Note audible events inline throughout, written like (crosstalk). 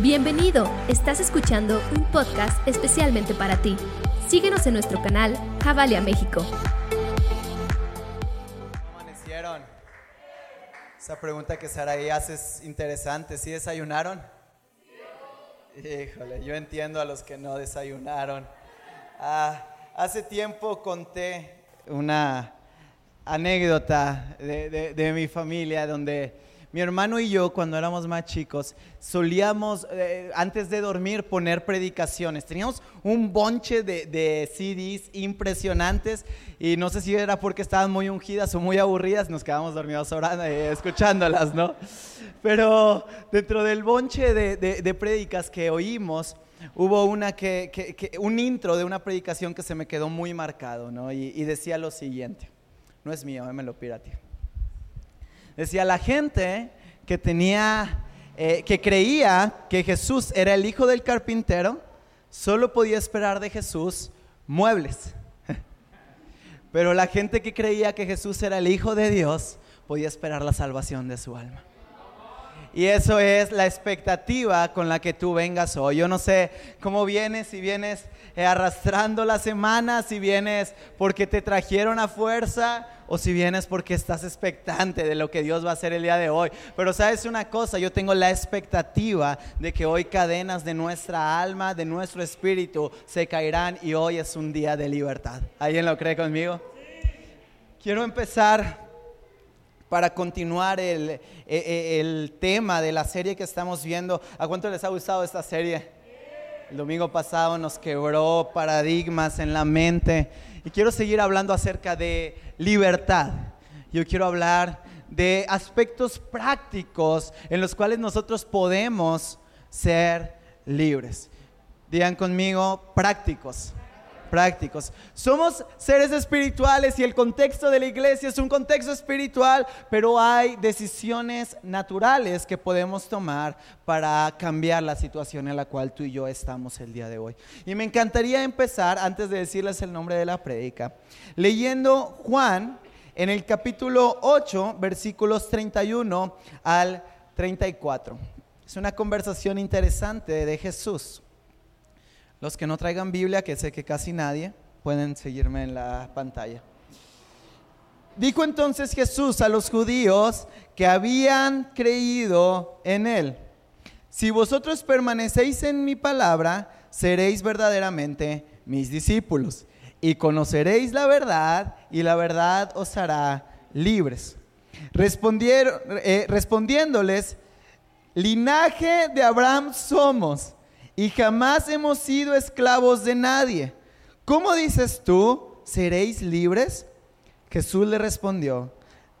Bienvenido, estás escuchando un podcast especialmente para ti. Síguenos en nuestro canal Javalia México. ¿Cómo amanecieron? Esa pregunta que Saraí hace es interesante. ¿Sí desayunaron? Híjole, yo entiendo a los que no desayunaron. Ah, hace tiempo conté una anécdota de, mi familia donde mi hermano y yo, cuando éramos más chicos, solíamos, eh, antes de dormir, poner predicaciones. Teníamos un bonche de, CDs impresionantes y no sé si era porque estaban muy ungidas o muy aburridas, nos quedamos dormidos orando, eh, escuchándolas, ¿no? Pero dentro del bonche de, de, prédicas que oímos, hubo una que, un intro de una predicación que se me quedó muy marcado, ¿no? Y, y decía lo siguiente, no es mío, eh, me lo pirateé. Decía la gente que tenía, eh, que creía que Jesús era el hijo del carpintero, solo podía esperar de Jesús muebles. (laughs) Pero la gente que creía que Jesús era el hijo de Dios podía esperar la salvación de su alma. Y eso es la expectativa con la que tú vengas hoy. Yo no sé cómo vienes, si vienes eh, arrastrando la semana, si vienes porque te trajeron a fuerza o si vienes porque estás expectante de lo que Dios va a hacer el día de hoy. Pero sabes una cosa, yo tengo la expectativa de que hoy cadenas de nuestra alma, de nuestro espíritu se caerán y hoy es un día de libertad. ¿Alguien lo cree conmigo? Quiero empezar para continuar el, eh, eh, el tema de la serie que estamos viendo. ¿A cuánto les ha gustado esta serie? El domingo pasado nos quebró paradigmas en la mente y quiero seguir hablando acerca de libertad. Yo quiero hablar de aspectos prácticos en los cuales nosotros podemos ser libres. Digan conmigo, prácticos prácticos. Somos seres espirituales y el contexto de la iglesia es un contexto espiritual, pero hay decisiones naturales que podemos tomar para cambiar la situación en la cual tú y yo estamos el día de hoy. Y me encantaría empezar, antes de decirles el nombre de la prédica, leyendo Juan en el capítulo 8, versículos 31 al 34. Es una conversación interesante de Jesús. Los que no traigan Biblia, que sé que casi nadie, pueden seguirme en la pantalla. Dijo entonces Jesús a los judíos que habían creído en él, si vosotros permanecéis en mi palabra, seréis verdaderamente mis discípulos y conoceréis la verdad y la verdad os hará libres. Respondieron, eh, respondiéndoles, linaje de Abraham somos y jamás hemos sido esclavos de nadie. ¿Cómo dices tú, seréis libres? Jesús le respondió,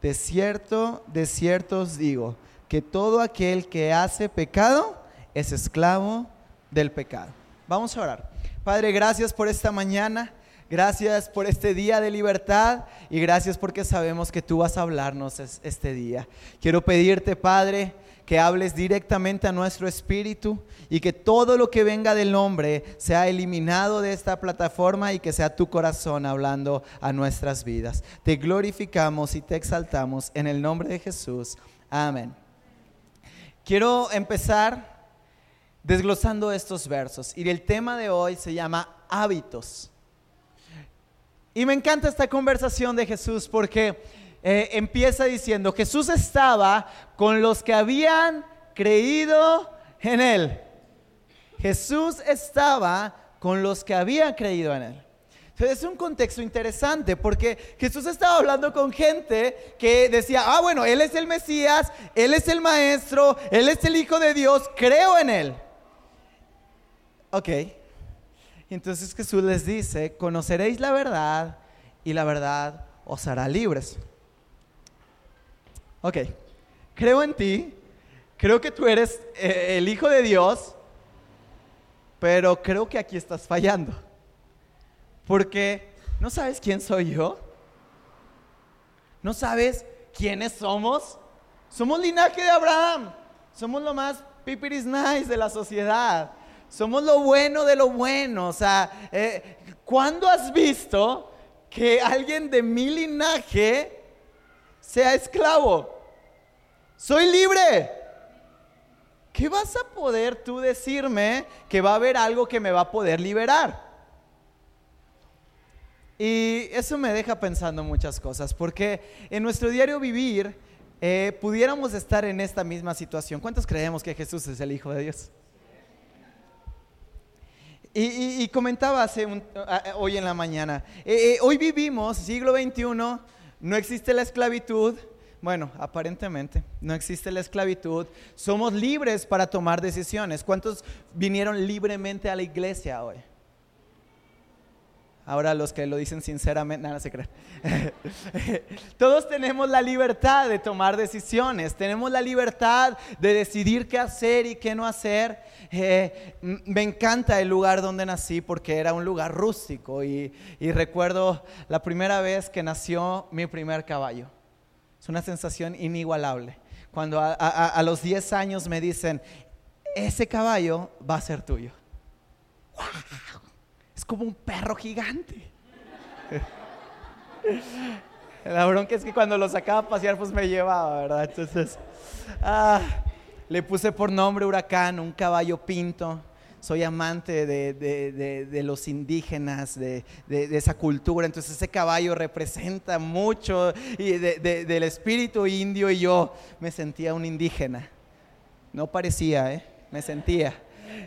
de cierto, de cierto os digo, que todo aquel que hace pecado es esclavo del pecado. Vamos a orar. Padre, gracias por esta mañana. Gracias por este día de libertad y gracias porque sabemos que tú vas a hablarnos es- este día. Quiero pedirte, Padre, que hables directamente a nuestro espíritu y que todo lo que venga del hombre sea eliminado de esta plataforma y que sea tu corazón hablando a nuestras vidas. Te glorificamos y te exaltamos en el nombre de Jesús. Amén. Quiero empezar desglosando estos versos y el tema de hoy se llama hábitos. Y me encanta esta conversación de Jesús porque eh, empieza diciendo, Jesús estaba con los que habían creído en Él. Jesús estaba con los que habían creído en Él. Entonces es un contexto interesante porque Jesús estaba hablando con gente que decía, ah, bueno, Él es el Mesías, Él es el Maestro, Él es el Hijo de Dios, creo en Él. Ok. Entonces Jesús les dice, conoceréis la verdad y la verdad os hará libres. Ok, creo en ti, creo que tú eres eh, el Hijo de Dios, pero creo que aquí estás fallando. Porque no sabes quién soy yo, no sabes quiénes somos. Somos linaje de Abraham, somos lo más pipiris nice de la sociedad. Somos lo bueno de lo bueno. O sea, eh, ¿cuándo has visto que alguien de mi linaje sea esclavo? Soy libre. ¿qué vas a poder tú decirme que va a haber algo que me va a poder liberar? Y eso me deja pensando muchas cosas, porque en nuestro diario vivir eh, pudiéramos estar en esta misma situación. ¿Cuántos creemos que Jesús es el Hijo de Dios? Y, comentaba hace hoy en la mañana, eh, eh, hoy vivimos siglo XXI, no existe la esclavitud, bueno, aparentemente no existe la esclavitud, somos libres para tomar decisiones. ¿Cuántos vinieron libremente a la iglesia hoy? Ahora los que lo dicen sinceramente, nada se creen. (laughs) Todos tenemos la libertad de tomar decisiones, tenemos la libertad de decidir qué hacer y qué no hacer. Eh, me encanta el lugar donde nací porque era un lugar rústico y, recuerdo la primera vez que nació mi primer caballo. Es una sensación inigualable. Cuando a, los 10 años me dicen, ese caballo va a ser tuyo. ¡Wow! Es como un perro gigante. (laughs) La bronca es que cuando lo sacaba a pasear, pues me llevaba, ¿verdad? Entonces, ah, le puse por nombre Huracán, un caballo pinto. Soy amante de, los indígenas, de, esa cultura. Entonces ese caballo representa mucho y del espíritu indio y yo me sentía un indígena. No parecía, ¿eh? Me sentía.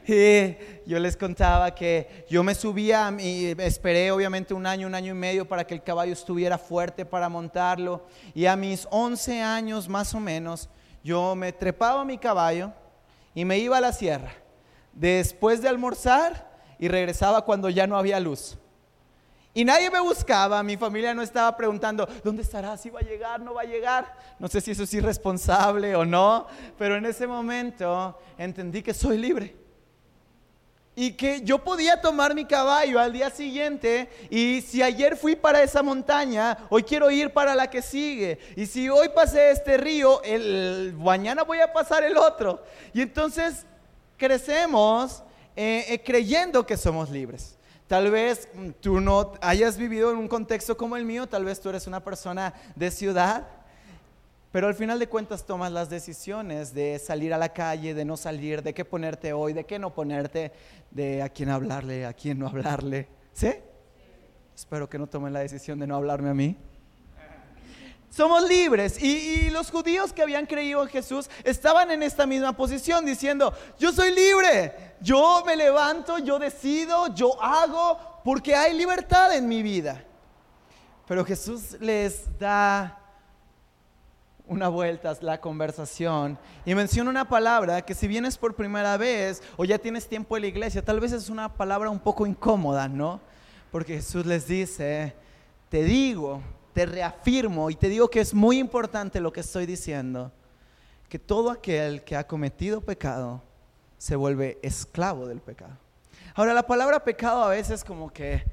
Y yo les contaba que yo me subía y esperé obviamente un año, un año y medio para que el caballo estuviera fuerte para montarlo. Y a mis 11 años más o menos, yo me trepaba a mi caballo y me iba a la sierra. Después de almorzar y regresaba cuando ya no había luz. Y nadie me buscaba, mi familia no estaba preguntando, ¿dónde estará? ¿Si va a llegar? ¿No va a llegar? No sé si eso es irresponsable o no, pero en ese momento entendí que soy libre y que yo podía tomar mi caballo al día siguiente y si ayer fui para esa montaña, hoy quiero ir para la que sigue. Y si hoy pasé este río, el, mañana voy a pasar el otro. Y entonces crecemos eh, eh, creyendo que somos libres. Tal vez tú no hayas vivido en un contexto como el mío, tal vez tú eres una persona de ciudad pero al final de cuentas tomas las decisiones de salir a la calle, de no salir, de qué ponerte hoy, de qué no ponerte, de a quién hablarle, a quién no hablarle. ¿Sí? Espero que no tomen la decisión de no hablarme a mí. Somos libres. Y, los judíos que habían creído en Jesús estaban en esta misma posición diciendo, yo soy libre, yo me levanto, yo decido, yo hago, porque hay libertad en mi vida. Pero Jesús les da una vuelta a la conversación y menciona una palabra que si vienes por primera vez o ya tienes tiempo en la iglesia, tal vez es una palabra un poco incómoda, ¿no? Porque Jesús les dice, te digo, te reafirmo y te digo que es muy importante lo que estoy diciendo, que todo aquel que ha cometido pecado se vuelve esclavo del pecado. Ahora, la palabra pecado a veces como que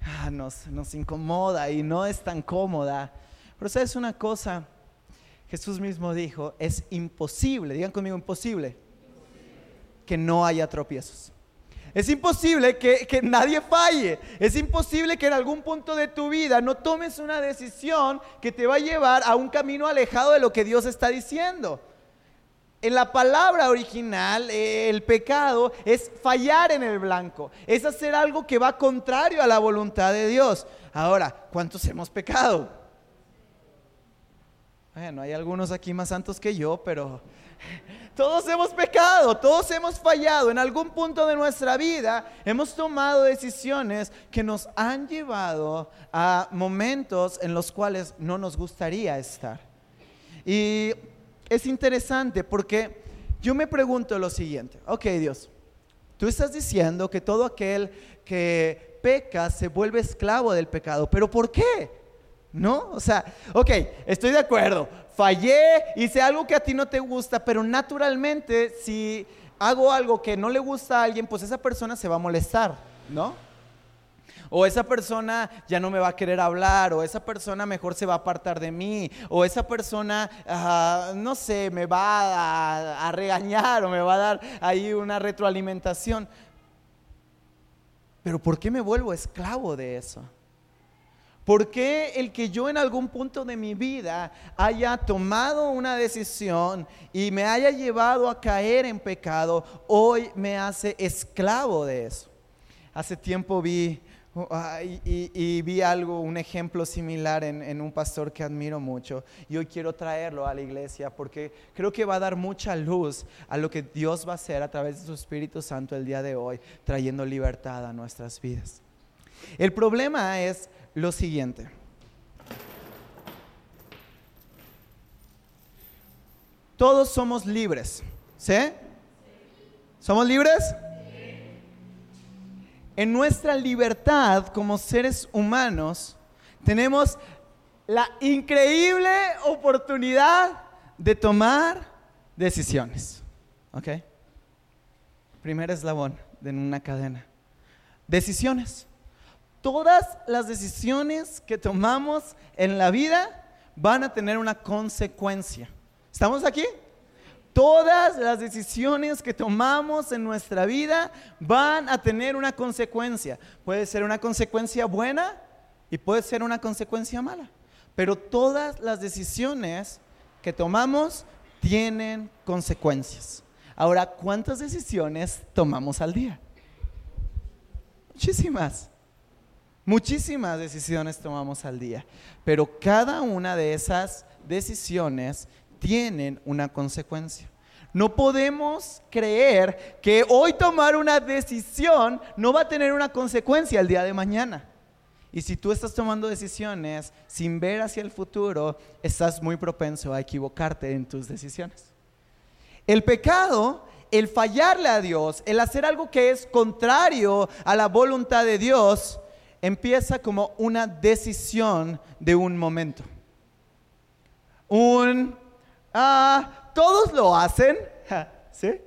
ah, nos, nos incomoda y no es tan cómoda, pero sabes una cosa, Jesús mismo dijo, es imposible, digan conmigo imposible, que no haya tropiezos. Es imposible que, que, nadie falle. Es imposible que en algún punto de tu vida no tomes una decisión que te va a llevar a un camino alejado de lo que Dios está diciendo. En la palabra original, eh, el pecado es fallar en el blanco, es hacer algo que va contrario a la voluntad de Dios. Ahora, ¿cuántos hemos pecado? Bueno, hay algunos aquí más santos que yo, pero todos hemos pecado, todos hemos fallado. En algún punto de nuestra vida hemos tomado decisiones que nos han llevado a momentos en los cuales no nos gustaría estar. Y es interesante porque yo me pregunto lo siguiente, ok Dios, tú estás diciendo que todo aquel que peca se vuelve esclavo del pecado, pero ¿por qué? ¿No? O sea, ok, estoy de acuerdo. Fallé, hice algo que a ti no te gusta, pero naturalmente si hago algo que no le gusta a alguien, pues esa persona se va a molestar, ¿no? O esa persona ya no me va a querer hablar, o esa persona mejor se va a apartar de mí, o esa persona, no sé, me va a, a regañar o me va a dar ahí una retroalimentación. Pero ¿por qué me vuelvo esclavo de eso? ¿Por qué el que yo en algún punto de mi vida haya tomado una decisión y me haya llevado a caer en pecado, hoy me hace esclavo de eso? Hace tiempo vi y, vi algo, un ejemplo similar en, en, un pastor que admiro mucho y hoy quiero traerlo a la iglesia porque creo que va a dar mucha luz a lo que Dios va a hacer a través de su Espíritu Santo el día de hoy, trayendo libertad a nuestras vidas. El problema es lo siguiente. Todos somos libres, ¿sí? ¿Somos libres? En nuestra libertad como seres humanos tenemos la increíble oportunidad de tomar decisiones. ¿Ok? Primer eslabón de una cadena. Decisiones todas las decisiones que tomamos en la vida van a tener una consecuencia. ¿Estamos aquí? Todas las decisiones que tomamos en nuestra vida van a tener una consecuencia. Puede ser una consecuencia buena y puede ser una consecuencia mala. Pero todas las decisiones que tomamos tienen consecuencias. Ahora, ¿cuántas decisiones tomamos al día? Muchísimas. Muchísimas decisiones tomamos al día, pero cada una de esas decisiones tienen una consecuencia. No podemos creer que hoy tomar una decisión no va a tener una consecuencia el día de mañana. Y si tú estás tomando decisiones sin ver hacia el futuro, estás muy propenso a equivocarte en tus decisiones. El pecado, el fallarle a Dios, el hacer algo que es contrario a la voluntad de Dios, empieza como una decisión de un momento. Un, ah, todos lo hacen, ¿sí?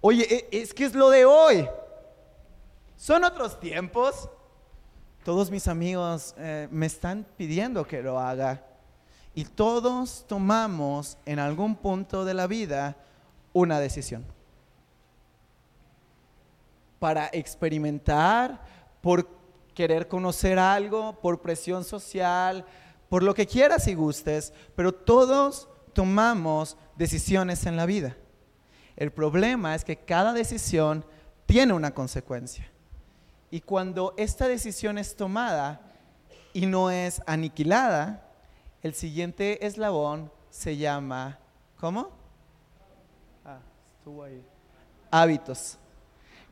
Oye, e, es que es lo de hoy. Son otros tiempos. Todos mis amigos eh, me están pidiendo que lo haga. Y todos tomamos en algún punto de la vida una decisión. Para experimentar, por querer conocer algo, por presión social, por lo que quieras y gustes, pero todos tomamos decisiones en la vida. El problema es que cada decisión tiene una consecuencia. Y cuando esta decisión es tomada y no es aniquilada, el siguiente eslabón se llama, ¿cómo? Ah, estuvo ahí. Hábitos.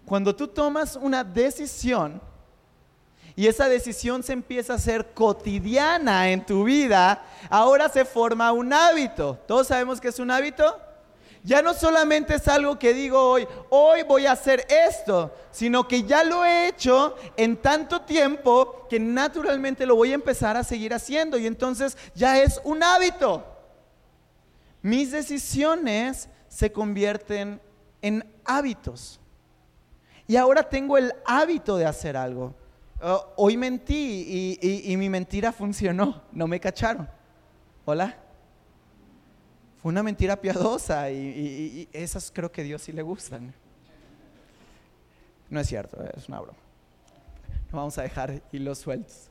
Cuando tú tomas una decisión, y esa decisión se empieza a ser cotidiana en tu vida, ahora se forma un hábito. ¿Todos sabemos que es un hábito? Ya no solamente es algo que digo hoy, hoy voy a hacer esto, sino que ya lo he hecho en tanto tiempo que naturalmente lo voy a empezar a seguir haciendo y entonces ya es un hábito. Mis decisiones se convierten en hábitos. Y ahora tengo el hábito de hacer algo. Oh, hoy mentí y, mi mentira funcionó, no me cacharon. Hola. Fue una mentira piadosa y, esas creo que Dios sí le gustan. No es cierto, es una broma. No vamos a dejar hilos sueltos.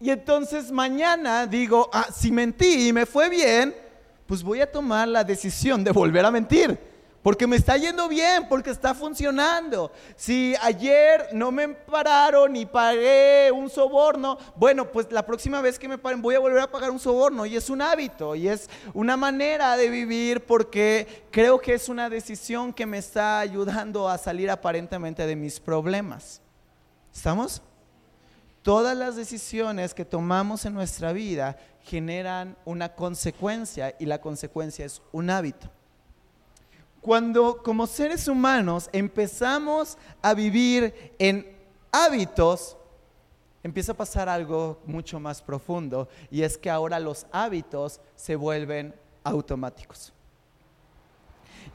Y entonces mañana digo, ah, si mentí y me fue bien, pues voy a tomar la decisión de volver a mentir. Porque me está yendo bien, porque está funcionando. Si ayer no me pararon y pagué un soborno, bueno, pues la próxima vez que me paren voy a volver a pagar un soborno. Y es un hábito y es una manera de vivir porque creo que es una decisión que me está ayudando a salir aparentemente de mis problemas. ¿Estamos? Todas las decisiones que tomamos en nuestra vida generan una consecuencia y la consecuencia es un hábito. Cuando como seres humanos empezamos a vivir en hábitos, empieza a pasar algo mucho más profundo y es que ahora los hábitos se vuelven automáticos.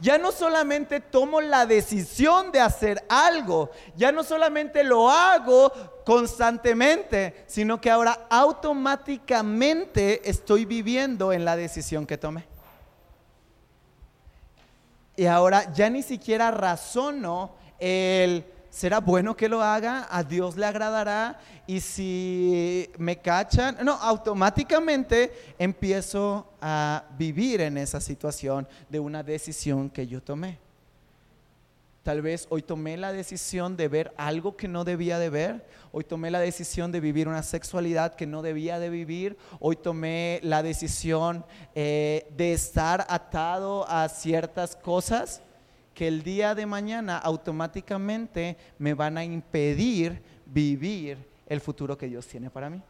Ya no solamente tomo la decisión de hacer algo, ya no solamente lo hago constantemente, sino que ahora automáticamente estoy viviendo en la decisión que tomé. Y ahora ya ni siquiera razono el ¿será bueno que lo haga? ¿A Dios le agradará? Y si me cachan, no, automáticamente empiezo a vivir en esa situación de una decisión que yo tomé. Tal vez hoy tomé la decisión de ver algo que no debía de ver. Hoy tomé la decisión de vivir una sexualidad que no debía de vivir. Hoy tomé la decisión eh, de estar atado a ciertas cosas que el día de mañana automáticamente me van a impedir vivir el futuro que Dios tiene para mí.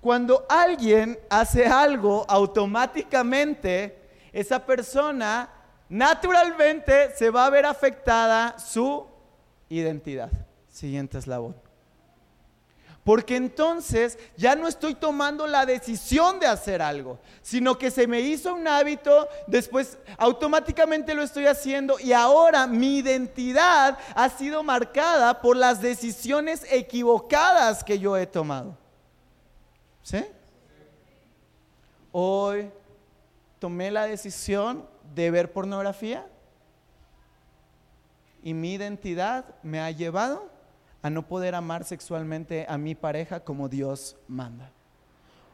Cuando alguien hace algo, automáticamente esa persona naturalmente se va a ver afectada su identidad. Siguiente eslabón. Porque entonces ya no estoy tomando la decisión de hacer algo, sino que se me hizo un hábito, después automáticamente lo estoy haciendo y ahora mi identidad ha sido marcada por las decisiones equivocadas que yo he tomado. ¿Sí? Hoy tomé la decisión de ver pornografía y mi identidad me ha llevado a no poder amar sexualmente a mi pareja como Dios manda.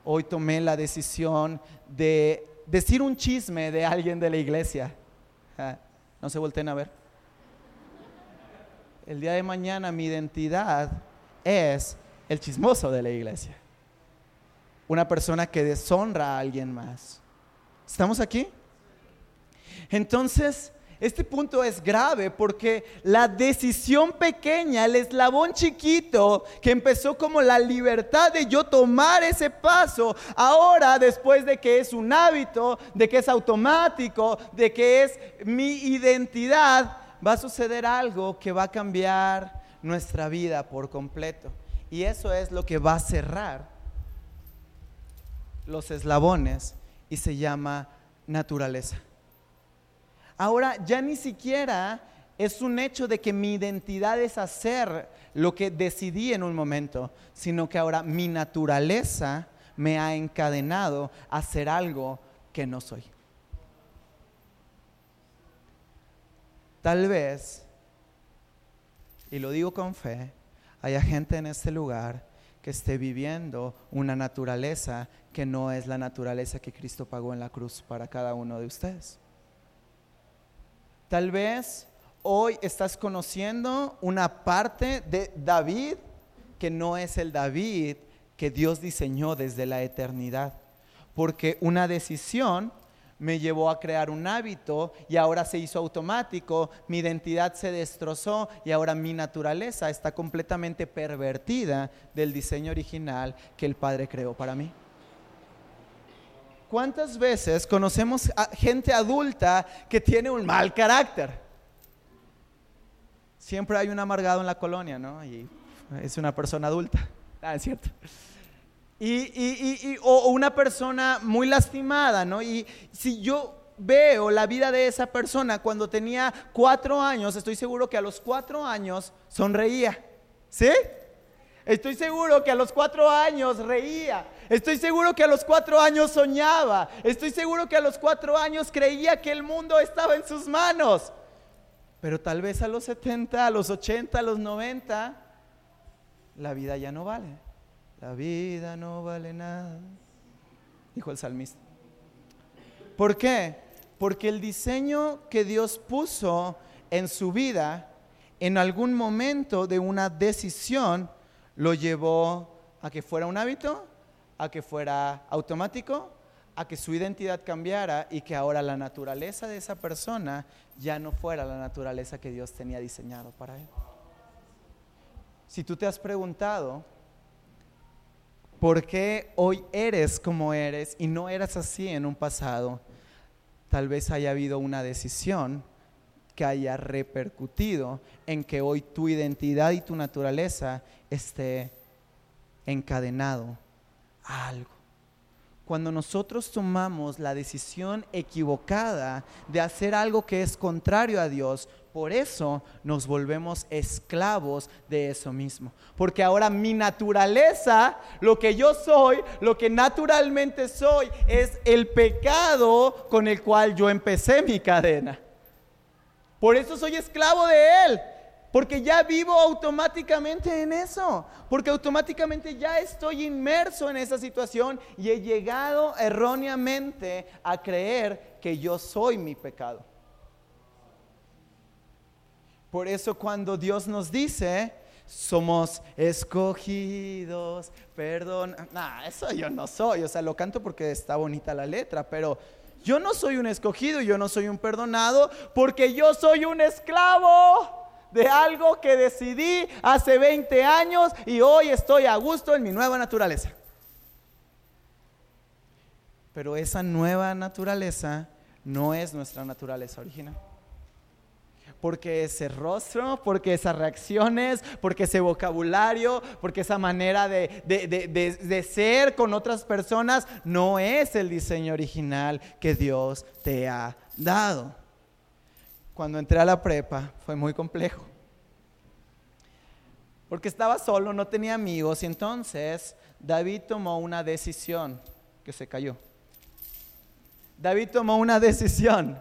Hoy tomé la decisión de decir un chisme de alguien de la iglesia. Ah, no se volteen a ver. El día de mañana mi identidad es el chismoso de la iglesia. Una persona que deshonra a alguien más. ¿Estamos aquí? Entonces, este punto es grave porque la decisión pequeña, el eslabón chiquito que empezó como la libertad de yo tomar ese paso, ahora después de que es un hábito, de que es automático, de que es mi identidad, va a suceder algo que va a cambiar nuestra vida por completo. Y eso es lo que va a cerrar los eslabones y se llama naturaleza. Ahora ya ni siquiera es un hecho de que mi identidad es hacer lo que decidí en un momento, sino que ahora mi naturaleza me ha encadenado a hacer algo que no soy. Tal vez, y lo digo con fe, haya gente en este lugar que esté viviendo una naturaleza que no es la naturaleza que Cristo pagó en la cruz para cada uno de ustedes. Tal vez hoy estás conociendo una parte de David que no es el David que Dios diseñó desde la eternidad. Porque una decisión me llevó a crear un hábito y ahora se hizo automático, mi identidad se destrozó y ahora mi naturaleza está completamente pervertida del diseño original que el Padre creó para mí. ¿Cuántas veces conocemos a gente adulta que tiene un mal carácter? Siempre hay un amargado en la colonia, ¿no? Y es una persona adulta. Ah, es cierto. Y, o una persona muy lastimada, ¿no? Y si yo veo la vida de esa persona cuando tenía cuatro años, estoy seguro que a los cuatro años sonreía. ¿Sí? Estoy seguro que a los cuatro años reía. Estoy seguro que a los cuatro años soñaba. Estoy seguro que a los cuatro años creía que el mundo estaba en sus manos. Pero tal vez a los 70, a los 80, a los 90, la vida ya no vale. La vida no vale nada, dijo el salmista. ¿Por qué? Porque el diseño que Dios puso en su vida, en algún momento de una decisión, lo llevó a que fuera un hábito, a que fuera automático, a que su identidad cambiara y que ahora la naturaleza de esa persona ya no fuera la naturaleza que Dios tenía diseñado para él. Si tú te has preguntado por qué hoy eres como eres y no eras así en un pasado, tal vez haya habido una decisión que haya repercutido en que hoy tu identidad y tu naturaleza esté encadenado algo. Cuando nosotros tomamos la decisión equivocada de hacer algo que es contrario a Dios, por eso nos volvemos esclavos de eso mismo. Porque ahora mi naturaleza, lo que yo soy, lo que naturalmente soy, es el pecado con el cual yo empecé mi cadena. Por eso soy esclavo de Él. Porque ya vivo automáticamente en eso. Porque automáticamente ya estoy inmerso en esa situación y he llegado erróneamente a creer que yo soy mi pecado. Por eso cuando Dios nos dice, somos escogidos, perdón, nah, eso yo no soy, o sea, lo canto porque está bonita la letra, pero yo no soy un escogido, yo no soy un perdonado, porque yo soy un esclavo de algo que decidí hace 20 años y hoy estoy a gusto en mi nueva naturaleza. Pero esa nueva naturaleza no es nuestra naturaleza original porque ese rostro, porque esas reacciones, porque ese vocabulario, porque esa manera de, ser con otras personas no es el diseño original que Dios te ha dado. Cuando entré a la prepa fue muy complejo. Porque estaba solo, no tenía amigos y entonces David tomó una decisión que se cayó. David tomó una decisión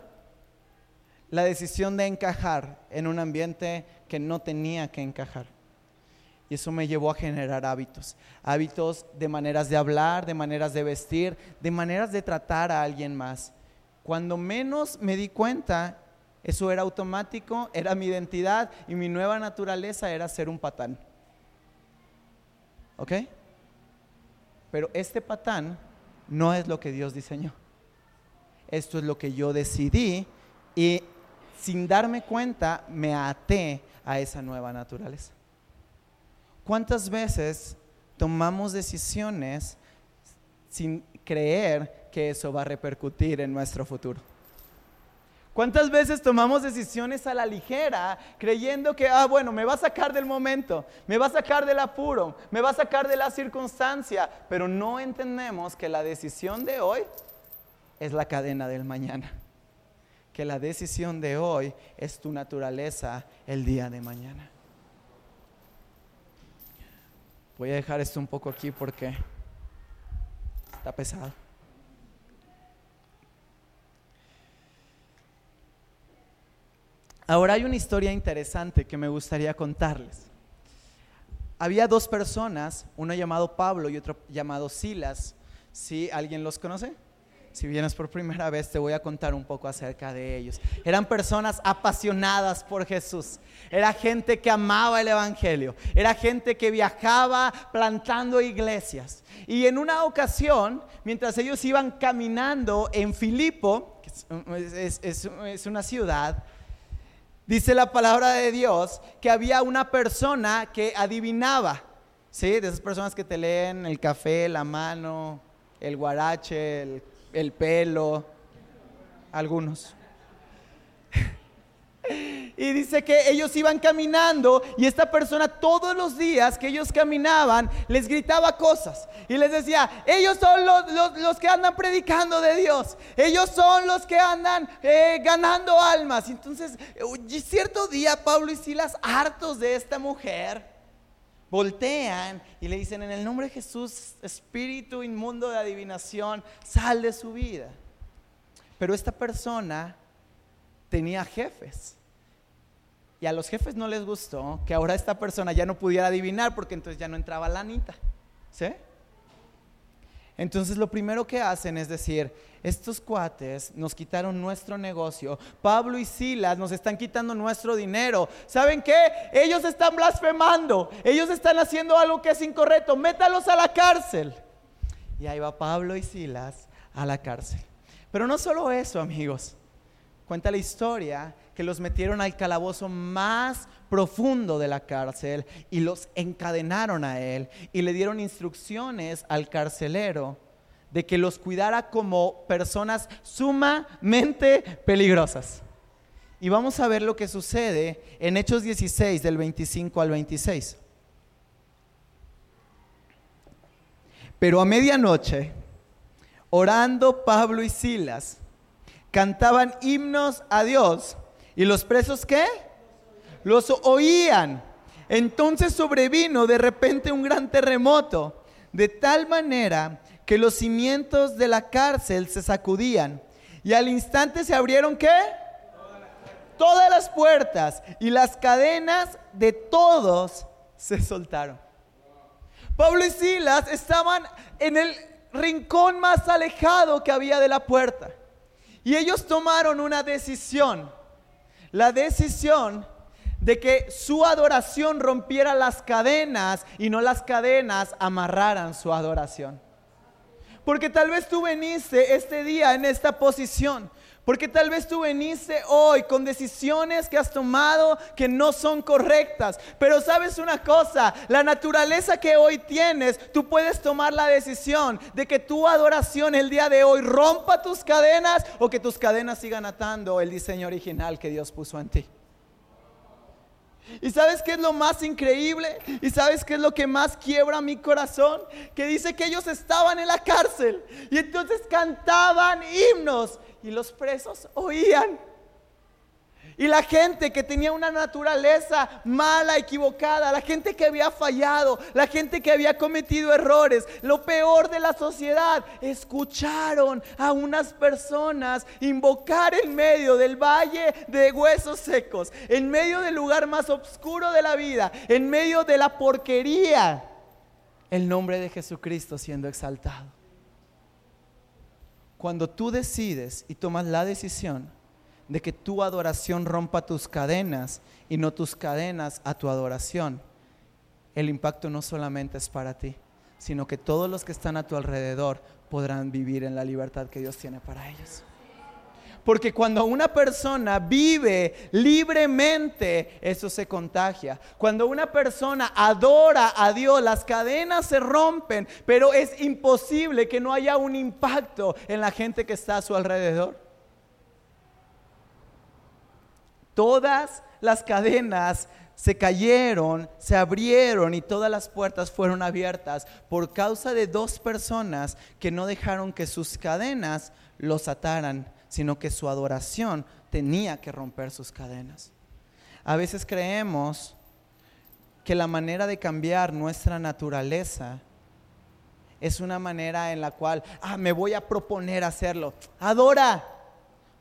la decisión de encajar en un ambiente que no tenía que encajar. Y eso me llevó a generar hábitos, hábitos de maneras de hablar, de maneras de vestir, de maneras de tratar a alguien más. Cuando menos me di cuenta, eso era automático, era mi identidad y mi nueva naturaleza era ser un patán. ¿Ok? Pero este patán no es lo que Dios diseñó. Esto es lo que yo decidí y sin darme cuenta, me até a esa nueva naturaleza. ¿Cuántas veces tomamos decisiones sin creer que eso va a repercutir en nuestro futuro? ¿Cuántas veces tomamos decisiones a la ligera creyendo que, ah, bueno, me va a sacar del momento, me va a sacar del apuro, me va a sacar de la circunstancia, pero no entendemos que la decisión de hoy es la cadena del mañana? que la decisión de hoy es tu naturaleza el día de mañana. Voy a dejar esto un poco aquí porque está pesado. Ahora hay una historia interesante que me gustaría contarles. Había dos personas, uno llamado Pablo y otro llamado Silas. ¿Sí? ¿Alguien los conoce? Si vienes por primera vez, te voy a contar un poco acerca de ellos. Eran personas apasionadas por Jesús. Era gente que amaba el Evangelio. Era gente que viajaba plantando iglesias. Y en una ocasión, mientras ellos iban caminando en Filipo, que es, una ciudad, dice la palabra de Dios que había una persona que adivinaba. ¿Sí? De esas personas que te leen el café, la mano, el guarache, el el pelo, algunos. Y dice que ellos iban caminando y esta persona todos los días que ellos caminaban les gritaba cosas y les decía, ellos son los, que andan predicando de Dios, ellos son los que andan eh, ganando almas. Entonces, cierto día Pablo y Silas, hartos de esta mujer, voltean y le dicen, en el nombre de Jesús, espíritu inmundo de adivinación, sal de su vida. Pero esta persona tenía jefes. Y a los jefes no les gustó que ahora esta persona ya no pudiera adivinar porque entonces ya no entraba la anita. ¿Sí? Entonces lo primero que hacen es decir, estos cuates nos quitaron nuestro negocio, Pablo y Silas nos están quitando nuestro dinero. ¿Saben qué? Ellos están blasfemando, ellos están haciendo algo que es incorrecto, métalos a la cárcel. Y ahí va Pablo y Silas a la cárcel. Pero no solo eso, amigos. Cuenta la historia que los metieron al calabozo más profundo de la cárcel y los encadenaron a él y le dieron instrucciones al carcelero de que los cuidara como personas sumamente peligrosas. Y vamos a ver lo que sucede en Hechos 16 del 25 al 26. Pero a medianoche, orando Pablo y Silas, cantaban himnos a Dios. ¿Y los presos qué? Los oían. Entonces sobrevino de repente un gran terremoto, de tal manera que los cimientos de la cárcel se sacudían. Y al instante se abrieron qué? todas las puertas y las cadenas de todos se soltaron. Pablo y Silas estaban en el rincón más alejado que había de la puerta. Y ellos tomaron una decisión. La decisión de que su adoración rompiera las cadenas y no las cadenas amarraran su adoración. Porque tal vez tú veniste este día en esta posición. Porque tal vez tú veniste hoy con decisiones que has tomado que no son correctas. Pero sabes una cosa, la naturaleza que hoy tienes, tú puedes tomar la decisión de que tu adoración el día de hoy rompa tus cadenas o que tus cadenas sigan atando el diseño original que Dios puso en ti. ¿Y sabes qué es lo más increíble? ¿Y sabes qué es lo que más quiebra mi corazón? Que dice que ellos estaban en la cárcel y entonces cantaban himnos y los presos oían. Y la gente que tenía una naturaleza mala, equivocada, la gente que había fallado, la gente que había cometido errores, lo peor de la sociedad, escucharon a unas personas invocar en medio del valle de huesos secos, en medio del lugar más oscuro de la vida, en medio de la porquería, el nombre de Jesucristo siendo exaltado. Cuando tú decides y tomas la decisión, de que tu adoración rompa tus cadenas y no tus cadenas a tu adoración, el impacto no solamente es para ti, sino que todos los que están a tu alrededor podrán vivir en la libertad que Dios tiene para ellos. Porque cuando una persona vive libremente, eso se contagia. Cuando una persona adora a Dios, las cadenas se rompen, pero es imposible que no haya un impacto en la gente que está a su alrededor. Todas las cadenas se cayeron, se abrieron y todas las puertas fueron abiertas por causa de dos personas que no dejaron que sus cadenas los ataran, sino que su adoración tenía que romper sus cadenas. A veces creemos que la manera de cambiar nuestra naturaleza es una manera en la cual, ah, me voy a proponer hacerlo. Adora,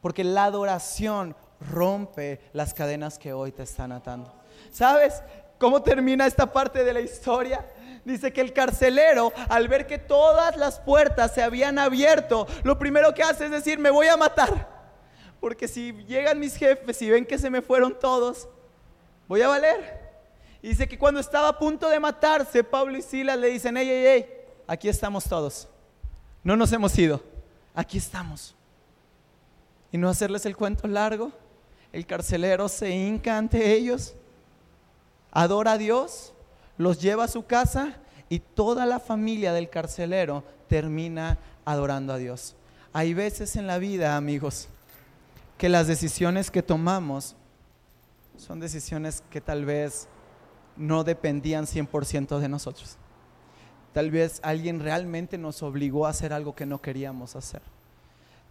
porque la adoración rompe las cadenas que hoy te están atando. ¿Sabes cómo termina esta parte de la historia? Dice que el carcelero, al ver que todas las puertas se habían abierto, lo primero que hace es decir, me voy a matar. Porque si llegan mis jefes y ven que se me fueron todos, voy a valer. dice que cuando estaba a punto de matarse, Pablo y Silas le dicen, hey, hey, hey, aquí estamos todos. No nos hemos ido, aquí estamos. Y no hacerles el cuento largo, el carcelero se hinca ante ellos, adora a Dios, los lleva a su casa y toda la familia del carcelero termina adorando a Dios. Hay veces en la vida, amigos, que las decisiones que tomamos son decisiones que tal vez no dependían 100% de nosotros. Tal vez alguien realmente nos obligó a hacer algo que no queríamos hacer.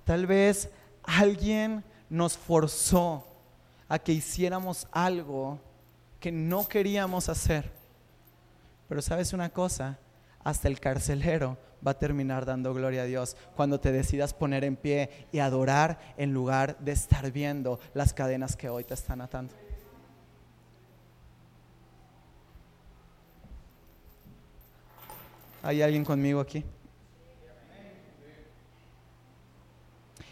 Tal vez alguien nos forzó a que hiciéramos algo que no queríamos hacer. Pero sabes una cosa, hasta el carcelero va a terminar dando gloria a Dios cuando te decidas poner en pie y adorar en lugar de estar viendo las cadenas que hoy te están atando. ¿Hay alguien conmigo aquí?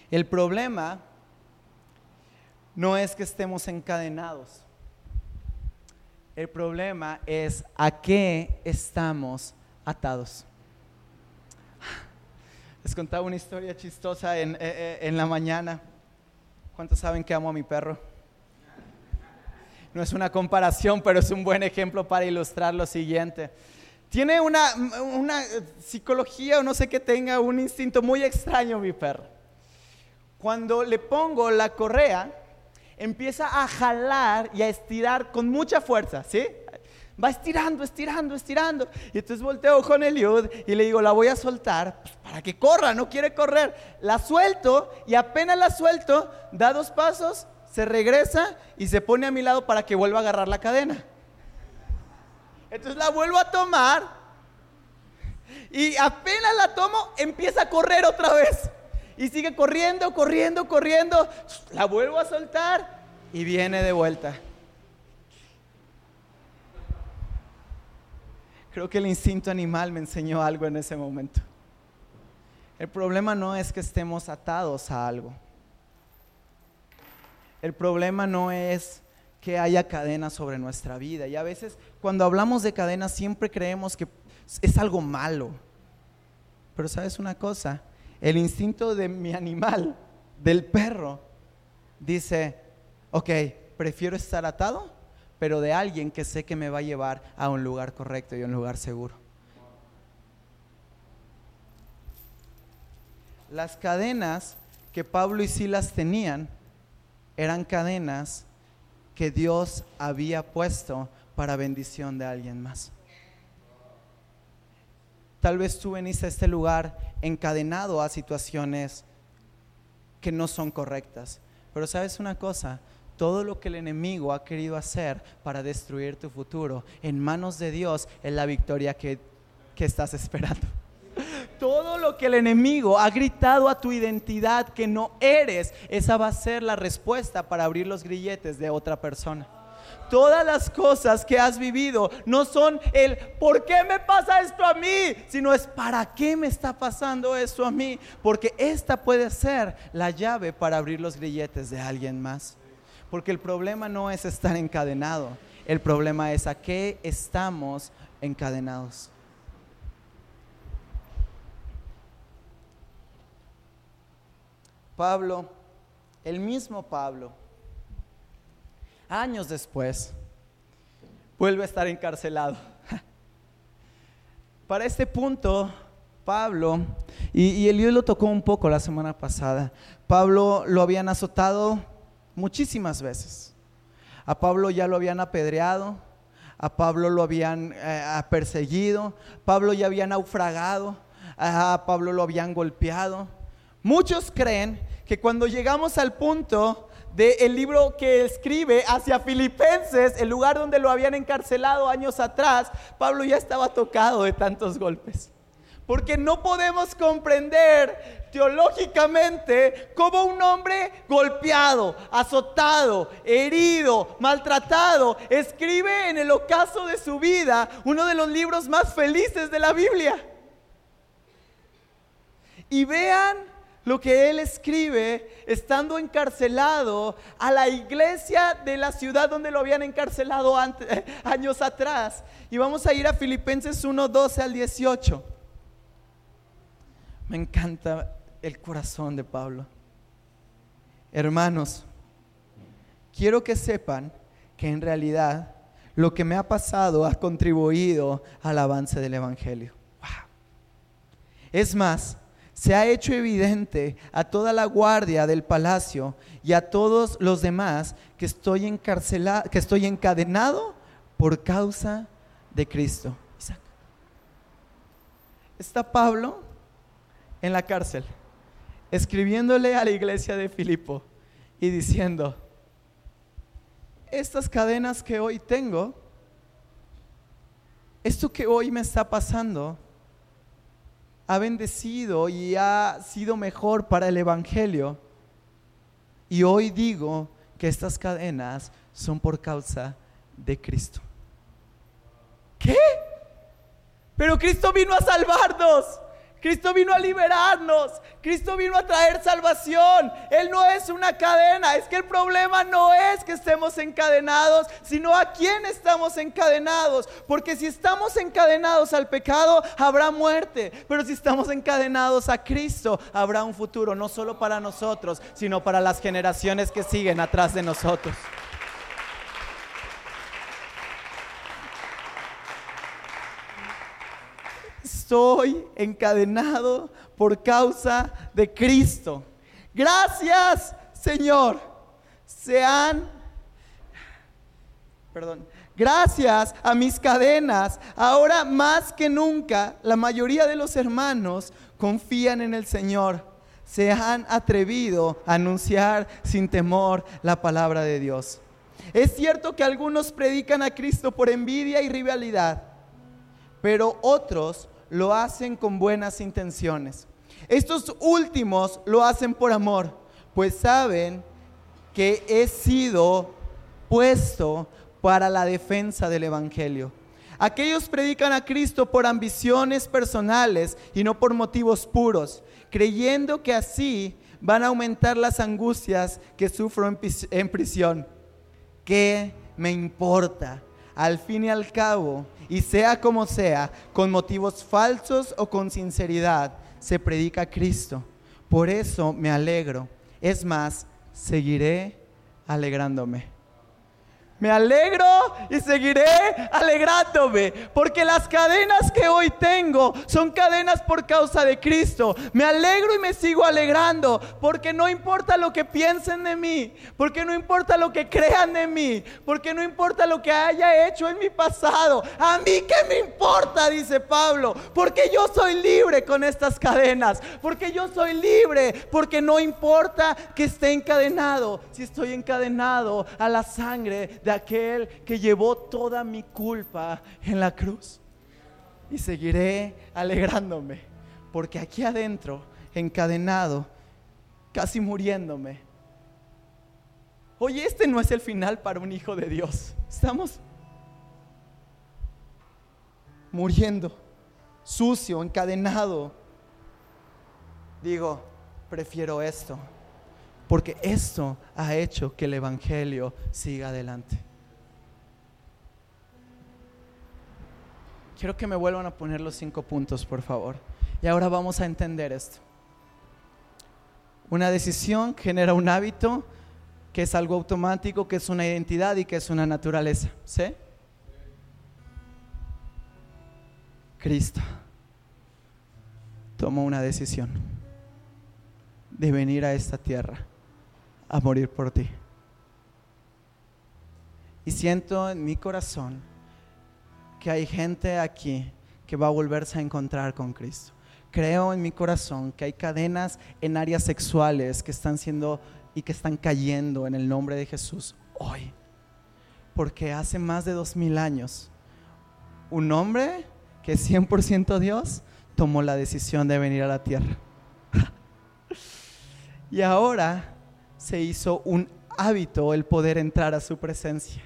El problema no es que estemos encadenados. El problema es a qué estamos atados. (sighs) Les contaba una historia chistosa en, eh, eh, en, la mañana. ¿Cuántos saben que amo a mi perro? No es una comparación, pero es un buen ejemplo para ilustrar lo siguiente. Tiene una, una psicología o no sé qué tenga, un instinto muy extraño mi perro. Cuando le pongo la correa, empieza a jalar y a estirar con mucha fuerza, ¿sí? Va estirando, estirando, estirando. Y entonces volteo con Eliud y le digo, la voy a soltar pues, para que corra, no quiere correr. La suelto y apenas la suelto, da dos pasos, se regresa y se pone a mi lado para que vuelva a agarrar la cadena. Entonces la vuelvo a tomar y apenas la tomo, empieza a correr otra vez y sigue corriendo, corriendo, corriendo. La vuelvo a soltar y viene de vuelta. Creo que el instinto animal me enseñó algo en ese momento. El problema no es que estemos atados a algo. El problema no es que haya cadenas sobre nuestra vida. Y a veces cuando hablamos de cadenas siempre creemos que es algo malo. Pero sabes una cosa, el instinto de mi animal, del perro, dice, ok, prefiero estar atado, pero de alguien que sé que me va a llevar a un lugar correcto y a un lugar seguro. Las cadenas que Pablo y Silas tenían eran cadenas que Dios había puesto para bendición de alguien más. Tal vez tú veniste a este lugar encadenado a situaciones que no son correctas. Pero sabes una cosa, todo lo que el enemigo ha querido hacer para destruir tu futuro en manos de Dios es la victoria que, que estás esperando. (laughs) Todo lo que el enemigo ha gritado a tu identidad que no eres, esa va a ser la respuesta para abrir los grilletes de otra persona. Todas las cosas que has vivido no son el ¿por qué me pasa esto a mí? Sino es ¿para qué me está pasando esto a mí? Porque esta puede ser la llave para abrir los grilletes de alguien más. Porque el problema no es estar encadenado, el problema es a qué estamos encadenados. Pablo, el mismo Pablo, años después, vuelve a estar encarcelado. (laughs) Para este punto, Pablo, y, el Dios lo tocó un poco la semana pasada, Pablo lo habían azotado muchísimas veces. A Pablo ya lo habían apedreado, a Pablo lo habían eh, perseguido, Pablo ya había naufragado, a Pablo lo habían golpeado. Muchos creen que cuando llegamos al punto del libro que escribe hacia Filipenses, el lugar donde lo habían encarcelado años atrás, Pablo ya estaba tocado de tantos golpes. Porque no podemos comprender teológicamente cómo un hombre golpeado, azotado, herido, maltratado, escribe en el ocaso de su vida uno de los libros más felices de la Biblia. Y vean lo que él escribe estando encarcelado a la iglesia de la ciudad donde lo habían encarcelado (laughs) años atrás. Y vamos a ir a Filipenses 1, 12 al 18. Me encanta el corazón de Pablo. Hermanos, quiero que sepan que en realidad lo que me ha pasado ha contribuido al avance del Evangelio. Es más, se ha hecho evidente a toda la guardia del palacio y a todos los demás que estoy que estoy encadenado por causa de Cristo. Está Pablo en la cárcel, escribiéndole a la iglesia de Filipo y diciendo, estas cadenas que hoy tengo, esto que hoy me está pasando, ha bendecido y ha sido mejor para el Evangelio. Y hoy digo que estas cadenas son por causa de Cristo. ¿Qué? Pero Cristo vino a salvarnos. Cristo vino a liberarnos. Cristo vino a traer salvación. Él no es una cadena. Es que el problema no es que estemos encadenados, sino a quién estamos encadenados. Porque si estamos encadenados al pecado, habrá muerte. Pero si estamos encadenados a Cristo, habrá un futuro, no solo para nosotros, sino para las generaciones que siguen atrás de nosotros. Estoy encadenado por causa de Cristo. Gracias, Señor. Sean, perdón, gracias a mis cadenas, ahora más que nunca, la mayoría de los hermanos confían en el Señor. Se han atrevido a anunciar sin temor la palabra de Dios. Es cierto que algunos predican a Cristo por envidia y rivalidad, pero otros lo hacen con buenas intenciones. Estos últimos lo hacen por amor, pues saben que he sido puesto para la defensa del Evangelio. Aquellos predican a Cristo por ambiciones personales y no por motivos puros, creyendo que así van a aumentar las angustias que sufro en, prisión. ¿Qué me importa? Al fin y al cabo, y sea como sea, con motivos falsos o con sinceridad, se predica Cristo. Por eso me alegro. Es más, seguiré alegrándome. Me alegro y seguiré alegrándome, porque las cadenas que hoy tengo son cadenas por causa de Cristo. Me alegro y me sigo alegrando, porque no importa lo que piensen de mí, porque no importa lo que crean de mí, porque no importa lo que haya hecho en mi pasado. A mí qué me importa, dice Pablo, porque yo soy libre con estas cadenas, porque yo soy libre, porque no importa que esté encadenado, si estoy encadenado a la sangre de aquel que llevó toda mi culpa en la cruz. Y seguiré alegrándome, porque aquí adentro, encadenado, casi muriéndome. Oye, este no es el final para un hijo de Dios. Estamos muriendo, sucio, encadenado. Digo, prefiero esto, porque esto ha hecho que el Evangelio siga adelante. Quiero que me vuelvan a poner los cinco puntos, por favor. Y ahora vamos a entender esto. Una decisión genera un hábito que es algo automático, que es una identidad y que es una naturaleza. ¿Sí? Cristo tomó una decisión de venir a esta tierra a morir por ti. Y siento en mi corazón que hay gente aquí que va a volverse a encontrar con Cristo. Creo en mi corazón que hay cadenas en áreas sexuales que están siendo y que están cayendo en el nombre de Jesús hoy. Porque hace más de dos mil años, un hombre que es 100% Dios tomó la decisión de venir a la tierra. (laughs) y ahora se hizo un hábito el poder entrar a su presencia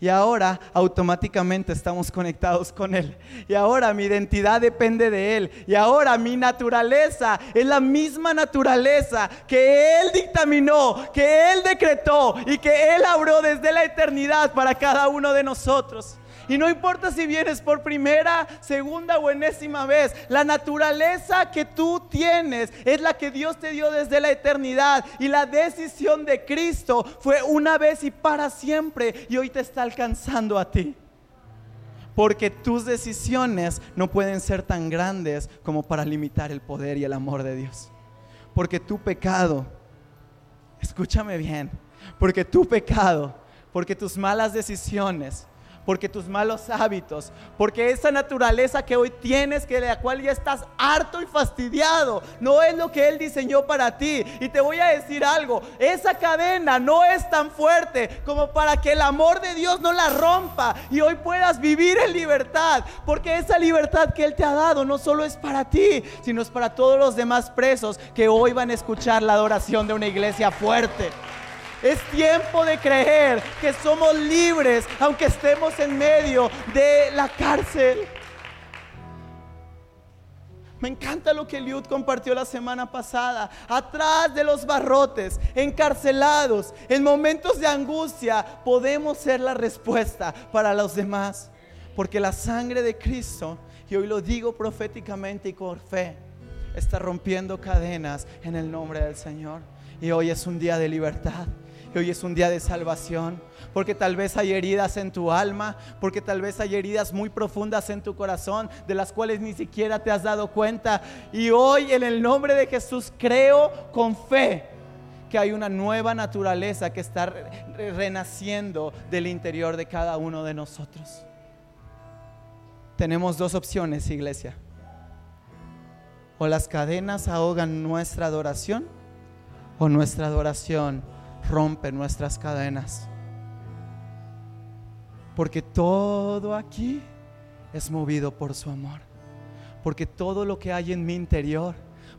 y ahora automáticamente estamos conectados con Él. Y ahora mi identidad depende de Él. Y ahora mi naturaleza es la misma naturaleza que Él dictaminó, que Él decretó y que Él abrió desde la eternidad para cada uno de nosotros. Y no importa si vienes por primera, segunda o enésima vez, la naturaleza que tú tienes es la que Dios te dio desde la eternidad. Y la decisión de Cristo fue una vez y para siempre. Y hoy te está alcanzando a ti. Porque tus decisiones no pueden ser tan grandes como para limitar el poder y el amor de Dios. Porque tu pecado, escúchame bien, porque tu pecado, porque tus malas decisiones, porque tus malos hábitos, porque esa naturaleza que hoy tienes, que de la cual ya estás harto y fastidiado, no es lo que Él diseñó para ti. Y te voy a decir algo, esa cadena no es tan fuerte como para que el amor de Dios no la rompa y hoy puedas vivir en libertad, porque esa libertad que Él te ha dado no solo es para ti, sino es para todos los demás presos que hoy van a escuchar la adoración de una iglesia fuerte. Es tiempo de creer que somos libres aunque estemos en medio de la cárcel. Me encanta lo que Liud compartió la semana pasada. Atrás de los barrotes, encarcelados, en momentos de angustia, podemos ser la respuesta para los demás. Porque la sangre de Cristo, y hoy lo digo proféticamente y con fe, está rompiendo cadenas en el nombre del Señor. Y hoy es un día de libertad hoy es un día de salvación, porque tal vez hay heridas en tu alma, porque tal vez hay heridas muy profundas en tu corazón, de las cuales ni siquiera te has dado cuenta. Y hoy en el nombre de Jesús creo con fe que hay una nueva naturaleza que está renaciendo del interior de cada uno de nosotros. Tenemos dos opciones, iglesia. O las cadenas ahogan nuestra adoración o nuestra adoración rompe nuestras cadenas. Porque todo aquí es movido por su amor. Porque todo lo que hay en mi interior,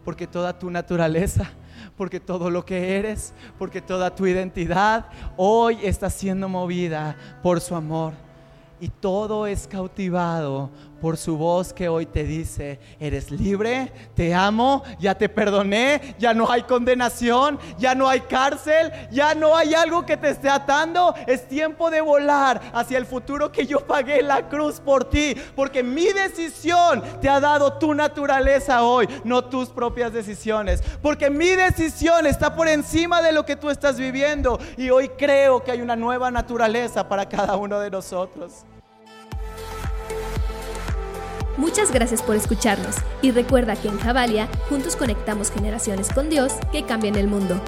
porque toda tu naturaleza, porque todo lo que eres, porque toda tu identidad hoy está siendo movida por su amor. Y todo es cautivado por su voz que hoy te dice, eres libre, te amo, ya te perdoné, ya no hay condenación, ya no hay cárcel, ya no hay algo que te esté atando. Es tiempo de volar hacia el futuro que yo pagué la cruz por ti, porque mi decisión te ha dado tu naturaleza hoy, no tus propias decisiones, porque mi decisión está por encima de lo que tú estás viviendo y hoy creo que hay una nueva naturaleza para cada uno de nosotros. Muchas gracias por escucharnos y recuerda que en Javalia juntos conectamos generaciones con Dios que cambian el mundo.